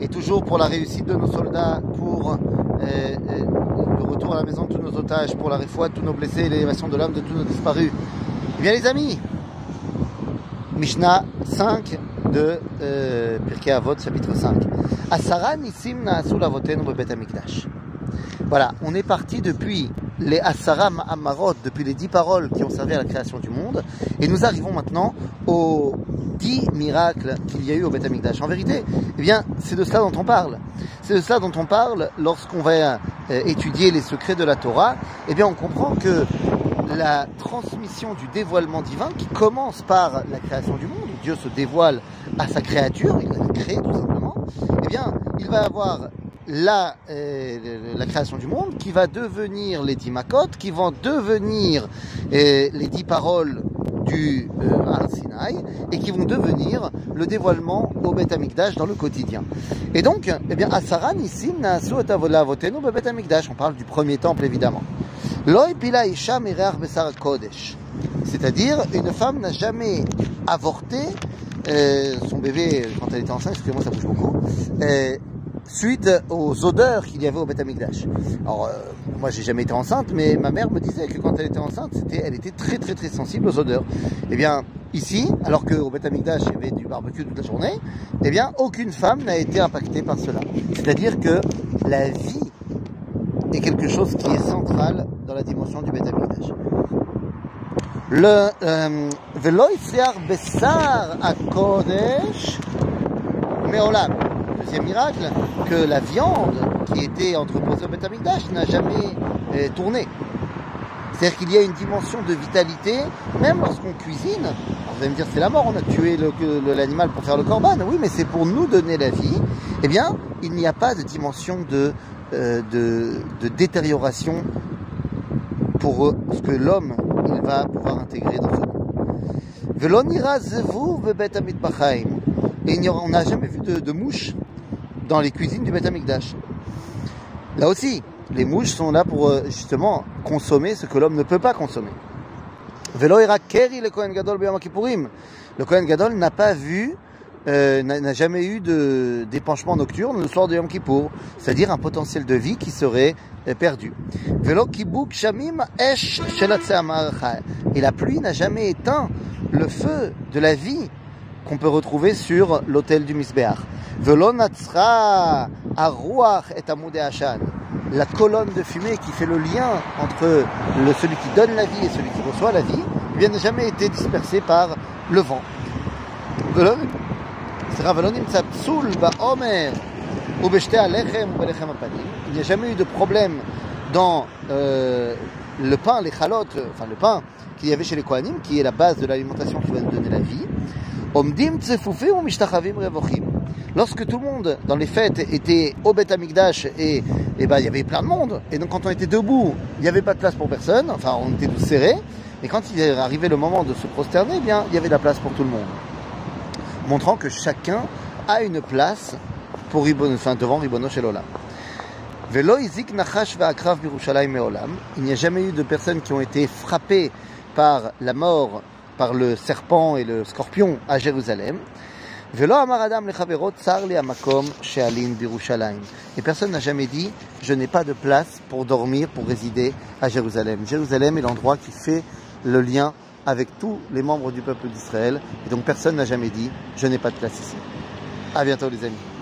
et toujours pour la réussite de nos soldats, pour euh, euh, le retour à la maison de tous nos otages, pour la réfoua de tous nos blessés l'élévation de l'âme de tous nos disparus. Eh bien les amis, Mishnah 5 de euh, Pirkei Avot, chapitre 5. Asara nisim naasu lavotenu bebet amikdash. Voilà, on est parti depuis les Asara Amarot, depuis les dix paroles qui ont servi à la création du monde, et nous arrivons maintenant aux dix miracles qu'il y a eu au Beth Amikdash. En vérité, eh bien, c'est de cela dont on parle. C'est de cela dont on parle lorsqu'on va euh, étudier les secrets de la Torah. Eh bien, on comprend que la transmission du dévoilement divin qui commence par la création du monde, Dieu se dévoile à sa créature, il la crée tout simplement, eh bien, il va avoir la, euh, la création du monde qui va devenir les dix makot, qui vont devenir euh, les dix paroles du euh, et qui vont devenir le dévoilement au Beth Amikdash dans le quotidien. Et donc, eh bien, Asaran ici, Avolavoteinu Beth Amikdash, on parle du premier temple évidemment. Loi pila isha mireach besar kodesh. C'est-à-dire, une femme n'a jamais avorté euh, son bébé quand elle était enceinte, excusez-moi, ça bouge beaucoup, suite aux odeurs qu'il y avait au Beth Amikdash. Alors, euh, moi, j'ai jamais été enceinte, mais ma mère me disait que quand elle était enceinte, elle était très, très, très sensible aux odeurs. Eh bien, ici, alors qu'au Beth Amikdash, il y avait du barbecue toute la journée, eh bien, aucune femme n'a été impactée par cela. C'est-à-dire que la vie est quelque chose qui est central dans la dimension du Beth Amikdash. Le Velo Ifriar Bessar Kodesh Meolam. Deuxième miracle, que la viande qui était entreposée au Beth Amikdash n'a jamais euh, tourné. C'est-à-dire qu'il y a une dimension de vitalité, même lorsqu'on cuisine. Vous allez me dire, c'est la mort, on a tué l'animal pour faire le corban. Oui, mais c'est pour nous donner la vie. Eh bien, il n'y a pas de dimension de, euh, de, détérioration pour ce que l'homme va pouvoir intégrer dans ce monde. Et on n'a jamais vu de, de mouches dans les cuisines du Beth Amikdash. Là aussi, les mouches sont là pour euh, justement consommer ce que l'homme ne peut pas consommer. Le Kohen Gadol Le Gadol n'a pas vu, euh, n'a jamais eu de d'épanchement nocturne le soir de Yom Kippour, c'est-à-dire un potentiel de vie qui serait euh, perdu. Et la pluie n'a jamais éteint le feu de la vie qu'on peut retrouver sur l'autel du Misbéach. Velo Natsra Aruach et la colonne de fumée qui fait le lien entre celui qui donne la vie et celui qui reçoit la vie, eh n'a jamais été dispersée par le vent. Il n'y a jamais eu de problème dans euh, le pain, les chalotes, enfin le pain qu'il y avait chez les Kohanim, qui est la base de l'alimentation qui va nous donner la vie. Lorsque tout le monde, dans les fêtes, était au Beth Amikdash et, et ben, il y avait plein de monde, et donc quand on était debout, il n'y avait pas de place pour personne, enfin on était tous serrés, et quand il arrivé le moment de se prosterner, eh bien il y avait de la place pour tout le monde. Montrant que chacun a une place pour enfin, devant Ribono Shelola. Il n'y a jamais eu de personnes qui ont été frappées par la mort, par le serpent et le scorpion à Jérusalem. Et personne n'a jamais dit, je n'ai pas de place pour dormir, pour résider à Jérusalem. Jérusalem est l'endroit qui fait le lien avec tous les membres du peuple d'Israël. Et donc personne n'a jamais dit, je n'ai pas de place ici. À bientôt les amis.